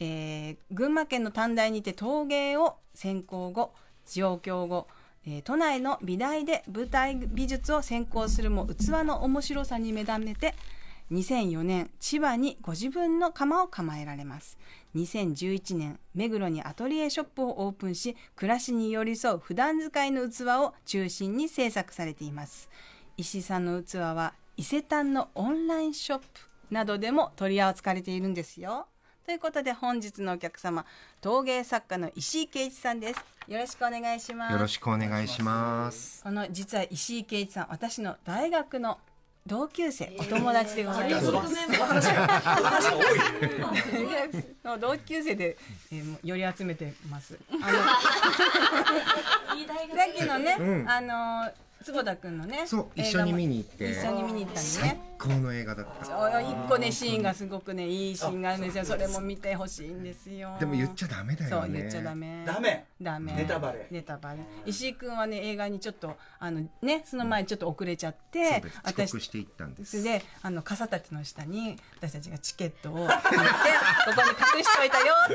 えー群馬県の短大にて陶芸を専攻後上京後えー都内の美大で舞台美術を専攻するも器の面白さに目覚めて2004年千葉にご自分の窯を構えられます。2011年目黒にアトリエショップをオープンし暮らしに寄り添う普段使いの器を中心に制作されています。石井さんの器は伊勢丹のオンラインショップなどでも取り扱われているんですよ。ということで本日のお客様陶芸作家の石井圭一さんですよろしくお願いしますい。よろしくお願いします。この実は石井圭一さん私の大学の同級生お友達でございます。の <laughs> 同級生で、えー、もう寄り集めてます。あの <laughs> さっきのね、うんあの坪田君のね、そう一緒に見に行って一緒に見に行ったんで最ね。高の映画だった。一個ねシーンがすごくねいいシーンがあるんですよ。それも見てほしいんですよ。でも言っちゃダメだよね。そう言っちゃダメ。ダメダメネタバレネタバレ石井君はね映画にちょっとあのねその前にちょっと遅れちゃっそうてです遅私刻していったんです。であの傘立ての下に私たちがチケットを入れてここに隠しておいたよって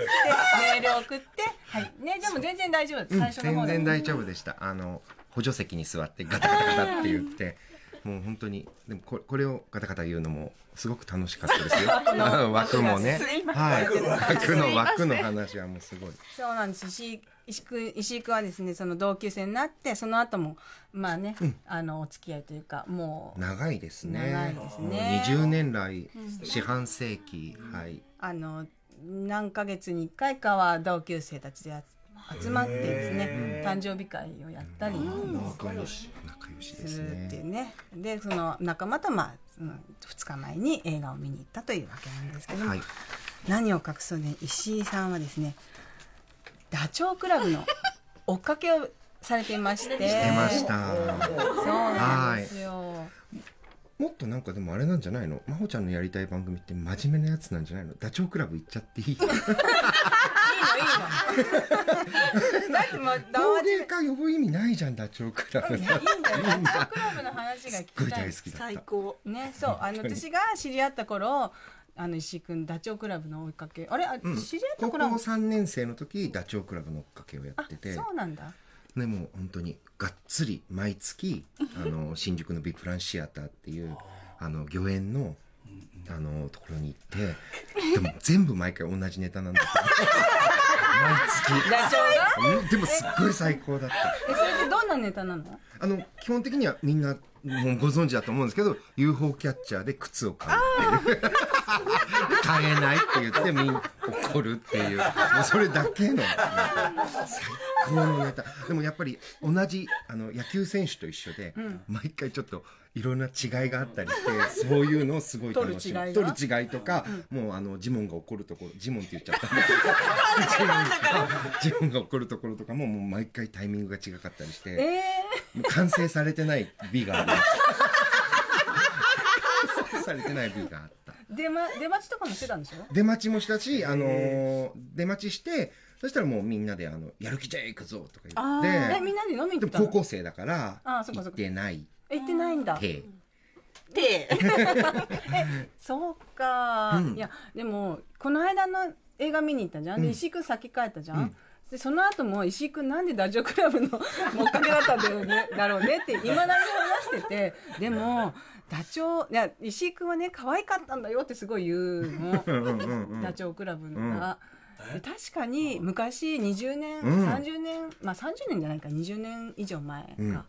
メールを送ってはいねでも全然大丈夫です最初の方で全然大丈夫でした。あの補助席に座ってガタガタガタって言って。もう本当にでもここれをガタガタ言うのもすごく楽しかったですよ。<laughs> 枠もね、はい、枠の枠の話はもうすごい。そうなんです石井石井君石井君はですねその同級生になってその後もまあね、あのお付き合いというかもう長いですね。長いですねもう20年来、四半世紀、はい。あの何ヶ月に1回かは同級生たちで集まってですね誕生日会をやったり仲良し。仲良し。ですするっていうね。ねでその仲間とまあその2日前に映画を見に行ったというわけなんですけども、はい。何を隠そうね。石井さんはですねダチョウ倶楽部の追っかけをされていまして。出ました。そうなんですよ。もっとなんかでもあれなんじゃないの？真帆ちゃんのやりたい番組って真面目なやつなんじゃないの？ダチョウ倶楽部行っちゃっていい？<laughs> だってもう陶芸家呼ぶ意味ないじゃんダチョウ倶楽部いいんだよ。ダチョウ倶楽部の話が聞きた。い大好きだった。高ねそうあの私が知り合った頃あの石井君ダチョウ倶楽部の追いかけ。あれあ、うん。知り合った高校頃3年生の時ダチョウ倶楽部の追っかけをやあってて。そうなんだ。でもう本当にがっつり毎月あの新宿のビプランシアターっていう <laughs> あの御苑のあのところに行ってでも全部毎回同じネタなんだけど。毎月。<laughs> でもすっごい最高だった。えそれってどんなネタなの？あの基本的にはみんなもうご存知だと思うんですけど UFO キャッチャーで靴を買うっていう。<laughs> 買えないって言ってみんな怒るっていう。もうそれだけの。最高のネタ。でもやっぱり同じあの野球選手と一緒で、毎回ちょっといろんな違いがあったりしてそういうのをすごい楽しみ取る違いが？取る違いとか、もうあのジモンが怒るところジモンって言っちゃったジモンが怒るところとかももう毎回タイミングが違かったりして。えもう完成されてない美がありました。完成されてない美があった。ー、出,、ま、出待ちとかもしてたんでしょ？出待ちもしたし、あのー出待ちして、そしたらもうみんなで、あの、やる気じゃ行くぞとか言って、えみんなで飲みに行ったの？高校生だから、行あーそってない。え行ってないんだ。て、て。<laughs> そうか、うん。いやでもこの間の映画見に行ったじゃん、でうん。石井君先帰ったじゃん、うん。でその後も石井君なんでダチョウ倶楽部の追っかけだったんだよね。だろうね。っていまだに話してて。でもダチョウいや石井君はね可愛かったんだよってすごい言うの。うんうんうんうん。ダチョウ倶楽部のが。で確かに昔20年、うん。30年まあ30年じゃないか。20年以上前か、うん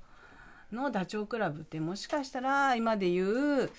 のダチョウ倶楽部ってもしかしたら今で言う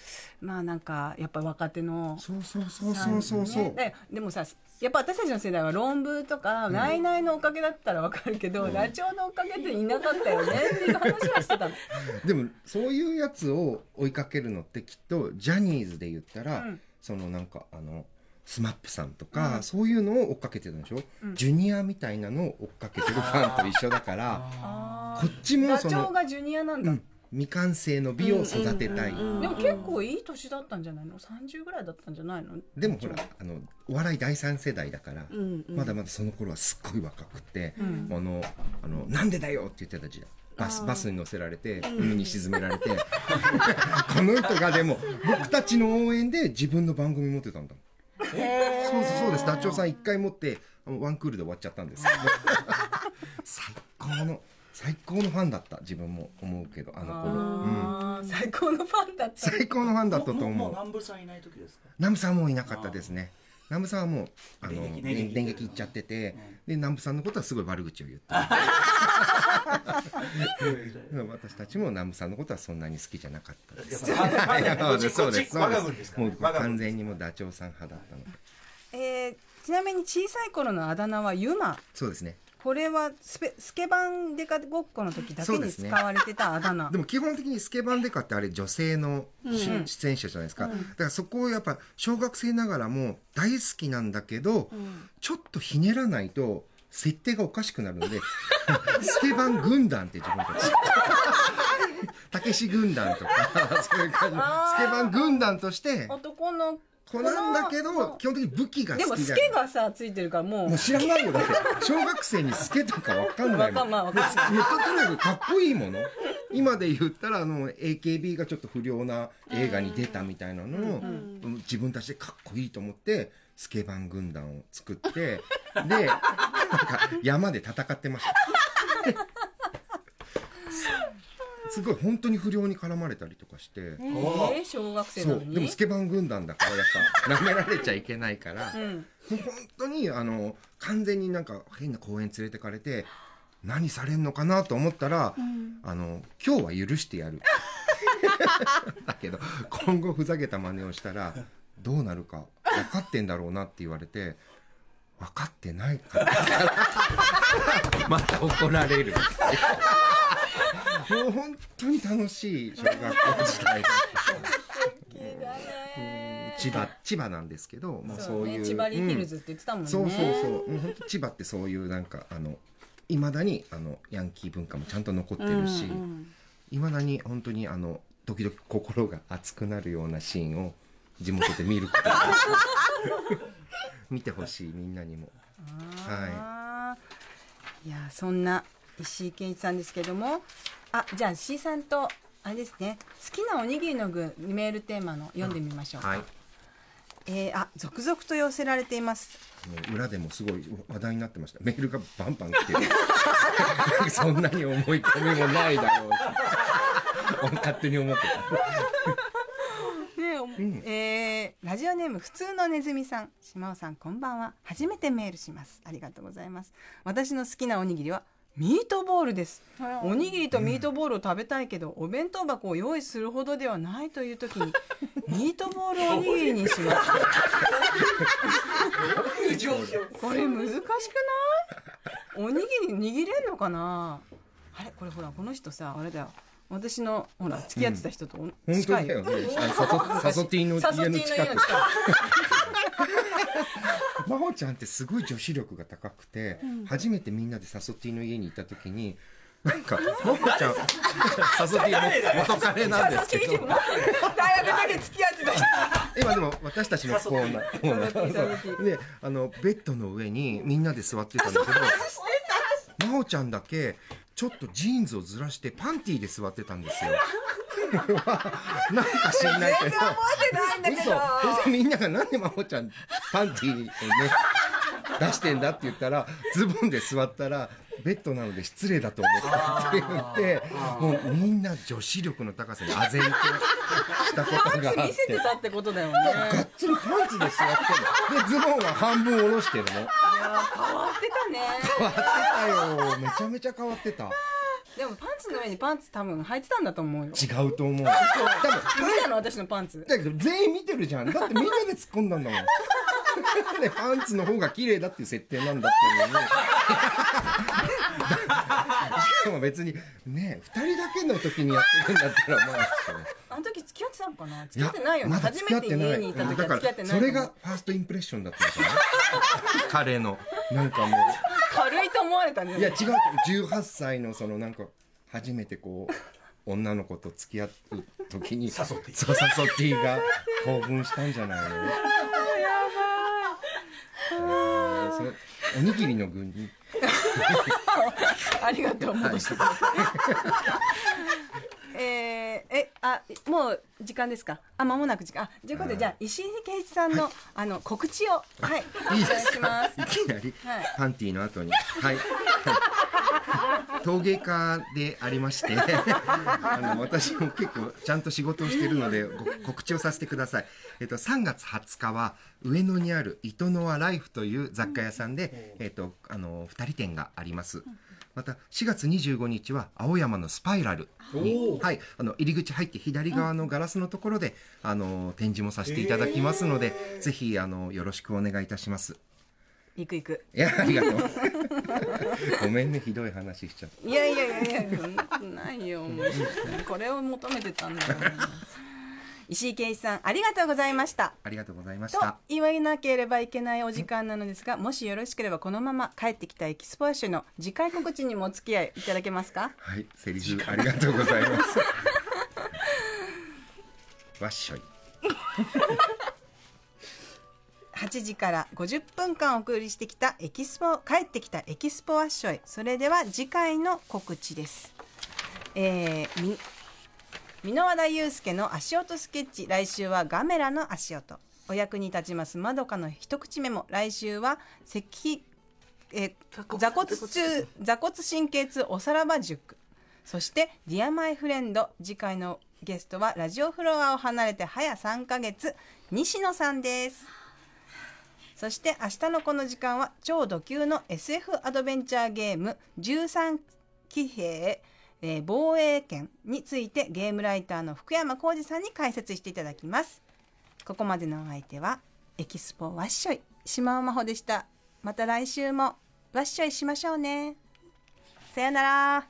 まあなんかやっぱ若手のそうそうそうそうそうそう、ね。ででもさやっぱ私たちの世代は論文とか、ナイナイのおかげだったらわかるけど、ダチョウのおかげっていなかったよねっていう話はしてたの。<laughs> でもそういうやつを追いかけるのってきっとジャニーズで言ったら、うん。そのなんかあのスマップさんとか、そういうのを追っかけてるんでしょ、うん。ジュニアみたいなのを追っかけてるファンと一緒だからあこっちもダその、チョウがジュニアなんだ。うん、未完成の美を育てたい、でも結構いい年だったんじゃないの ?30 ぐらいだったんじゃないの？でもほらあのお笑い第三世代だから、うんうん。まだまだその頃はすっごい若くて、ん。あのあのなんでだよって言ってた時代。バスバスに乗せられて海に沈められて。<laughs> この人がでも僕たちの応援で自分の番組持ってたんだもんそうそうそうです。ダチョウさん一回持ってあのワンクールで終わっちゃったんです。<laughs> 最高の最高のファンだった。自分も思うけどあの頃、うん、最高のファンだった。最高のファンだったと思う。南部さんいない時ですか？南部さんはもういなかったですね南部さんはもうあの電撃電電撃行っちゃってて、で南部さんのことはすごい悪口を言って。<laughs> 私たちも南部さんのことはそんなに好きじゃなかったです。そうですそうです。もう完全にもうダチョウさん派だったの。でえーちなみに小さい頃のあだ名はユマ。そうですねこれはスペスケバンデカごっこの時だけに使われてたあだ名。でも基本的にスケバンデカってあれ女性の出演者じゃないですか、だからそこをやっぱ小学生ながらも大好きなんだけど、ちょっとひねらないと設定がおかしくなるので <laughs> スケバン軍団って自分たち。たけし軍団とかそういう感じの。スケバン軍団として男の子なんだけど基本的に武器がで好きじゃもスケがさついてるからもう。もう知らないよだって。小学生にスケとかわかんないもん。わかんまあわかんない。もうとにかくかっこいいもの。今で言ったらあの AKB がちょっと不良な映画に出たみたいなのを、自分たちでかっこいいと思ってスケバン軍団を作ってでなんか山で戦ってましたすごい本当に不良に絡まれたりとかして、えー小学生そうなのに？でもスケバン軍団だからやっぱ舐められちゃいけないから、うん。もう本当にあの完全になんか変な公園連れてかれて何されんのかなと思ったら、あの今日は許してやる。<laughs> だけど今後ふざけた真似をしたらどうなるか分かってんだろうなって言われて分かってないから。<laughs> また怒られるもう本当に楽しい小学校時代だった <laughs> うん千葉千葉なんですけど、まあ、そういうね千葉リーヒルズって言ってたもんね。そうそうそう。もう本当千葉ってそういうなんかあのいまだにあのヤンキー文化もちゃんと残ってるしいま、未だに本当にあの時々心が熱くなるようなシーンを地元で見ることが <laughs> 見てほしいみんなにも。あー。い。やそんな石井健一さんですけどもあじゃあ石井さんとあれですね。好きなおにぎりの具メールテーマの読んでみましょうか、はい。えーあ続々と寄せられています。裏でもすごい話題になってました。メールがバンバン来てる。<laughs> そんなに思い込みもないだろうし。<laughs> 勝手に思って <laughs> ねえーラジオネーム普通のネズミさん。島尾さんこんばんは。初めてメールします。ありがとうございます。私の好きなおにぎりはミートボールです。おにぎりとミートボールを食べたいけど、お弁当箱を用意するほどではないという時に <laughs> ミートボールおにぎりにします。これ難しくない？おにぎり握れんのかな？あれ？これほらこの人さあれだよ。私のほら付き合ってた人と近いだよサソサソティの家の近く <laughs> 真帆ちゃんってすごい女子力が高くて、初めてみんなでサソティの家に行った時になんか真帆ちゃんサソティの元彼なんですけど。大学だけ付き合ってた。人今でも私たちのコーナーであのベッドの上にみんなで座ってたんだけど真帆ちゃんだけちょっとジーンズをずらしてパンティーで座ってたんですよ。なんか知らないけど覚えてないんだけど嘘嘘みんながなんで真帆ちゃんパンティーをね出してんだって言ったらズボンで座ったらベッドなので失礼だと思ったって言ってもうみんな女子力の高さに唖然としたことがあっ見せて。てたってことだよねがっつりパンツで座ってるの。でズボンは半分下ろしてるの。変わってたね。変わってたよ。めちゃめちゃ変わってたでもパンツの上にパンツ多分履いてたんだと思うよ。違うと思う。多分見たの私のパンツ。だけど全員見てるじゃん。だってみんなで突っ込んだんだもん。<laughs> でパンツの方が綺麗だっていう設定なんだっていうのにしかも別にね二人だけの時にやってるんだったらまあ <laughs> あの時付き合ってたのかな？い付き合ってないよね。まだ初めて付き合ってない家にいた時はだから付き合ってないそれがファーストインプレッションだったのかな。彼のなんかも軽いと思われたんじゃないういや違う。18歳のそのなんか初めてこう女の子と付き合う時にサソティそうサソティが興奮したんじゃないの？えーそれおにぎりの具に。<laughs> ありがとう戻してえー、えあもう時間ですか？あ間もなく時間。あということでじゃあ石井圭一さんの、あの告知を。はい。いいお願いします。いきなりはい。パンティーの後に。はい、はい、陶芸家でありまして <laughs> あの私も結構ちゃんと仕事をしているのでご告知をさせてください、えっと、3月20日は上野にある糸ノアライフという雑貨屋さんで、えっと、あの2人展があります。また4月25日は青山のスパイラルに、はい、あの入り口入って左側のガラスのところで、あの展示もさせていただきますので、ぜひあのよろしくお願いいたします。行く行くいやありがとう。ごめんねひどい話しちゃって。いやいやいやいやそんなことないよもうこれを求めてたんだよ石井圭一さんありがとうございましたありがとうございました。言わなければいけないお時間なのですがもしよろしければこのまま帰ってきたエキスポワッショイの次回告知にもお付き合いいただけますか？はい、セリフありがとうございます。わっしょい。8時から50分間お送りしてきたエキスポ帰ってきたエキスポワッショイ。それでは次回の告知です。えー、み箕輪田祐介の足音スケッチ。来週はガメラの足音。お役に立ちます。まどかの一口メモ。来週は石えー座骨中座骨神経痛おさらば塾。そして「ディアマイフレンド。次回のゲストはラジオフロアを離れて早3ヶ月。西野さんですそして明日のこの時間は超ド級の SF アドベンチャーゲーム13騎兵、えー防衛権についてゲームライターの福山幸司さんに解説していただきます。ここまでのお相手はエキスポワッショイ島尾真帆でした。また来週もワッショイしましょうね。さよなら。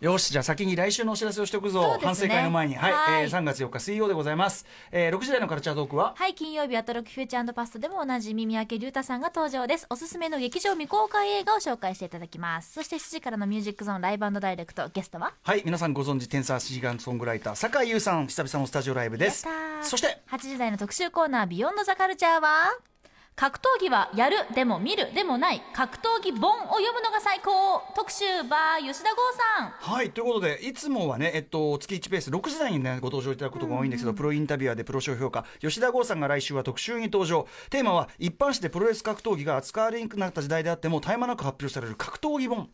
よしじゃあ先に来週のお知らせをしておくぞ、そうですね。反省会の前に。はい、はい。えー、3月4日水曜でございます、えー、6時台のカルチャートークは？はい金曜日アトロックフューチャーパストでもおなじみ三宅隆太さんが登場です。おすすめの劇場未公開映画を紹介していただきます。そして7時からのミュージックゾーンライブダイレクトゲストは？はい。皆さんご存知天才シガンソングライター酒井優さん久々のスタジオライブです。そして？8時台の特集コーナービヨンドザカルチャーは？格闘技はやるでも見るでもない格闘技本を読むのが最高。特集バー吉田剛さん。はいということでいつもはね、えっと、月1ペース6時台にねご登場いただくことが多いんですけど、プロインタビュアーでプロ賞評価吉田剛さんが来週は特集に登場。テーマは一般紙でプロレス格闘技が扱われにくくなった時代であっても絶え間なく発表される格闘技本。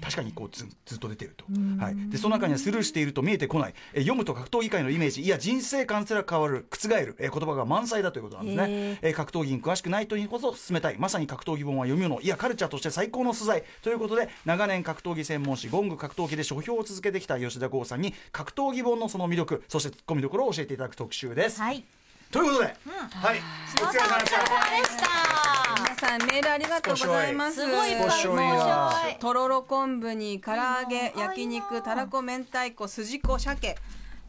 確かにこうずずっと出てると、はい、でその中にはスルーしていると見えてこない。え読むと格闘技界のイメージいや人生観すら変わる覆るえ言葉が満載だということなんですね、え格闘技に詳しくない人にこそ進めたい。まさに格闘技本は読むのいやカルチャーとして最高の素材。ということで長年格闘技専門誌ゴング格闘技で書評を続けてきた吉田剛さんに格闘技本のその魅力そしてツッコミどころを教えていただく特集です、はい。ということで、はい。お疲れ様でしたでした。皆さんメールありがとうございます。すごい。とろろ昆布に唐揚げうん。焼肉たらこ明太子筋子鮭。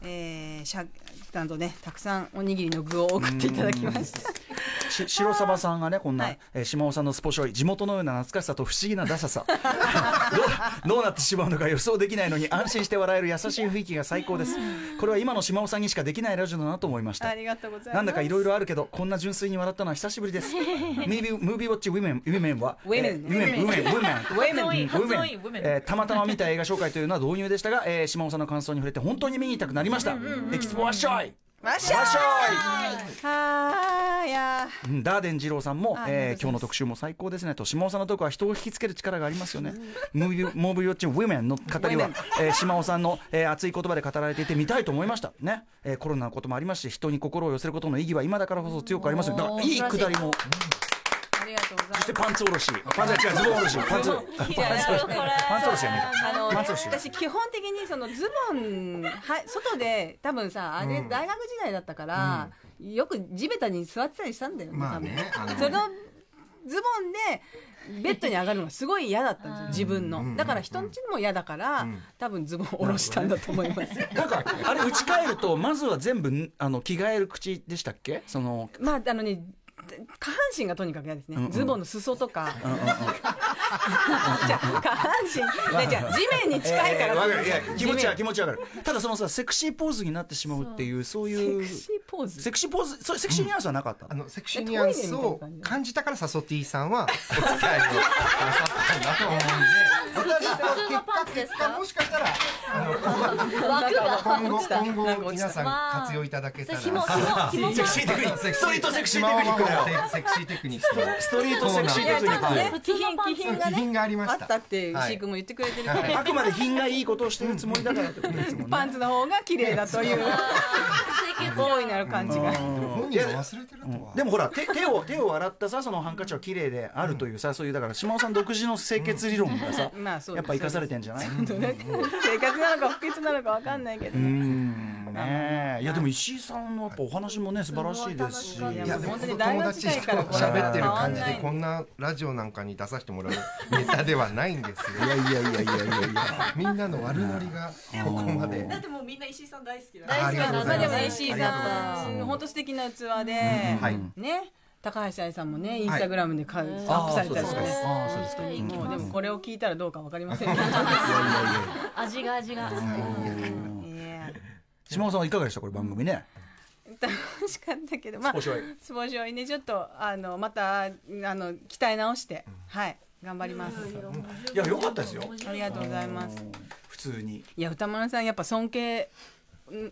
えー、しゃなどねたくさんおにぎりの具を送っていただきました。し白サバさんがねこんな、はい。えー島尾さんのスポショイ地元のような懐かしさと不思議なダサさ。<laughs> どうどうなってしまうのか予想できないのに安心して笑える優しい雰囲気が最高です。これは今の島尾さんにしかできないラジオだなと思いました。ありがとうございます。なんだかいろいろあるけどこんな純粋に笑ったのは久しぶりです。<laughs> ムービームービーウォッチウィメンウィメンはウィメンえーウィメンウィメンウィメン。ウィメンえーたまたま見た映画紹介というのは導入でしたが、えー、島尾さんの感想に触れて本当に見に行きたくなりました、エキスポワッショイしょいはやうんダーデン二郎さんも、あえー今日の特集も最高ですね。と島尾さんのとこは人を引きつける力がありますよね。ムービーモービーウォッチウィメンの語りはえー島尾さんの、えー熱い言葉で語られていて見たいと思いました。ね、えーコロナのこともありますし人に心を寄せることの意義は今だからこそ強くありますよ。だからいいくだりも。ありがとうございます。そしてパンツ下ろし。パンツ違うズボン下ろし。<laughs> パンツパンツいや下ろしパンツ下ろしやあの私基本的にそのズボンは外で多分さあれうん。大学時代だったから、よく地べたに座ってたりしたんだよね、そのズボンでベッドに上がるのがすごい嫌だったんですよ自分の、うん。だから人んちも嫌だから、ん。多分ズボン下ろしたんだと思います、<laughs> なんかあれ打ち返るとまずは全部あの着替える口でしたっけ？その。まああのね下半身がとにかく嫌ですね、うんうん。ズボンの裾とか、うんうんうん。<laughs> じゃあ下半身。ねじゃあ地面に近いから、えーいや気持ちは地気持ちわかる。ただそのさセクシーポーズになってしまうっていうそう。いう面セクシーポーズ？セクシーポーズそれセクシーニュアンスはなかったの、あのセクシーニュアンスを感じたからサソティさんはお付き合いをなさったんだと思うんで通のパンツですか？もしかしたらあの枠が今後今後皆さん活用いただけたら。<laughs> セクシーテクニック。ストリートセクシーテクニックセクシーテクニック。ストリートセクシーテクニック。気品気品が気品ねがありました。あったってはい石井君も言ってくれてるから、あくまで品がいいことをしてるつもりだからってことですもんね。パンツの方が綺麗だという。大いなる感じがでもほら手手を手を洗ったさそのハンカチは綺麗であるというさ、そういうだから島尾さん独自の清潔理論がさ、まあそうですやっぱ生かされてんじゃない？うん。生活なのか不潔なのかわかんないけど、ねえ。いやでも石井さんのやっぱお話もね素晴らしいですし。いやいやでも本当に友大学達と時代からこう喋ってる感じでこんなラジオなんかに出させてもらうネタではないんですよ。いやいやいやいやいやいや。みんなの悪ノリがここまで。だってもうみんな石井さん大好きだ大好きな。のありがとうごまあでざいます。も石井ありがとうございます。さん本当素敵な器で、はい。ね高橋愛さんもねインスタグラムでか、アあップされたりしてね。ああそうですか。もうでもこれを聞いたらどうかわかりませんけど味が味が。いや島尾さんはいかがでした？これ番組ね。楽しかったけど。まあスポショイスポショイねちょっとあのまたあの鍛え直して、はい。頑張ります、いや良かったですよ。ありがとうございます。普通に。いや歌丸さんやっぱ尊敬ん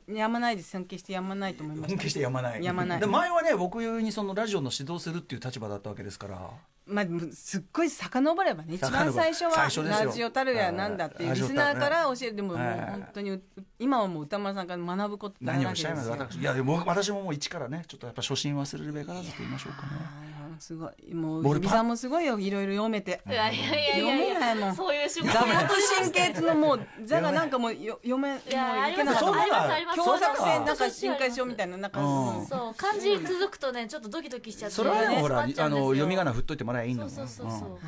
やまないです尊敬してやまないと思いました。本気してやまない。やまない。で前はね僕にそのラジオの指導するっていう立場だったわけですから。まあ、すっごい遡ればね一番最初はラジオたるやなんだっていうはい。リスナーから教える。でもも本当にう今はもう歌丸さんから学ぶこと何をおっしゃいます私いやでも私ももう一からねちょっとやっぱ初心忘れるべからずと言いましょうかね。はいすごい。もうルパン日比さんもすごいよ。いろいろ読めて。いやいやいやい読めや。ないもんそういう仕事座骨神経痛のもう <laughs> 座がなんかもうよ読めもういいやありけなかった。ますあります。あります。強作性なんかそう進化症みたいななんか。そう漢字続くとねちょっとドキドキしちゃって。それはでもほらあの読み仮名振っといてもらえばいいんだそもうん。そうそうそう、うん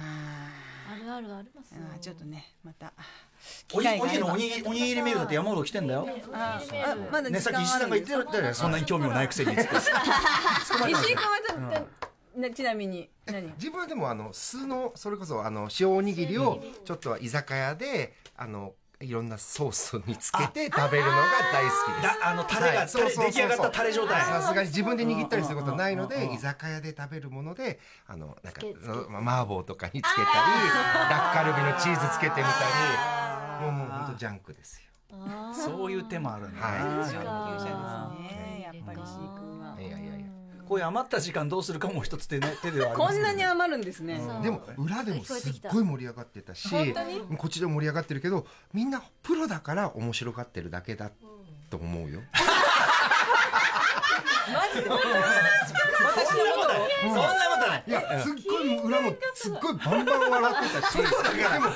あるあるありますよ。ちょっとねまたおにおに機会があればのおにおにぎりメールだって山ほど来てんだよ。ああまだねさっき石井さんが言ってたよねそんなに興味もないくせに <laughs> 石井君はちょっとねちなみに何？自分はでもあの酢のそれこそあの塩おにぎりをちょっと居酒屋であのいろんなソースにつけて食べるのが大好きです。だあのタレがはい。そうそうそう出来上がったタレ状態。さすがに自分で握ったりすることはないので居酒屋で食べるものであのなんかつけつけ。ま麻婆とかにつけたりラッカルビのチーズつけてみたり。もうもう本当ジャンクですよ。そういう手もあるんだはい。な上級者ですね。やっぱり石井君は。いやいやいやこういう余った時間どうするかも一つ手,、ね、<laughs> 手ではありこますんなに余るんですね。でも裏でもすっごい盛り上がってたしこっちでも盛り上がってるけどみんなプロだから面白がってるだけだと思うよ。そんなことないそんなことない。いや、すっごい裏もすっごいバンバン笑ってた。し、でも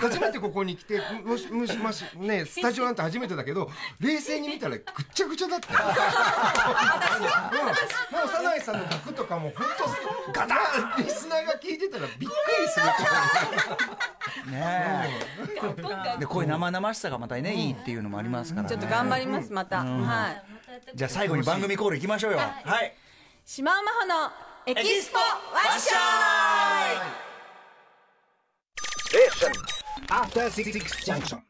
初めてここに来て、もしもしもしね <laughs> スタジオなんて初めてだけど、冷静に見たらぐっちゃぐちゃだった。うもうサナイさんの曲とかも本当ガタン！リスナーが聞いてたらびっくりするねえ。でこういう生々しさがまたねいいっていうのもありますから、ね、ちょっと頑張りますまた。はい。じゃあ最後に番組コールいきましょうよ。はい島尾真帆のエキスポワッショー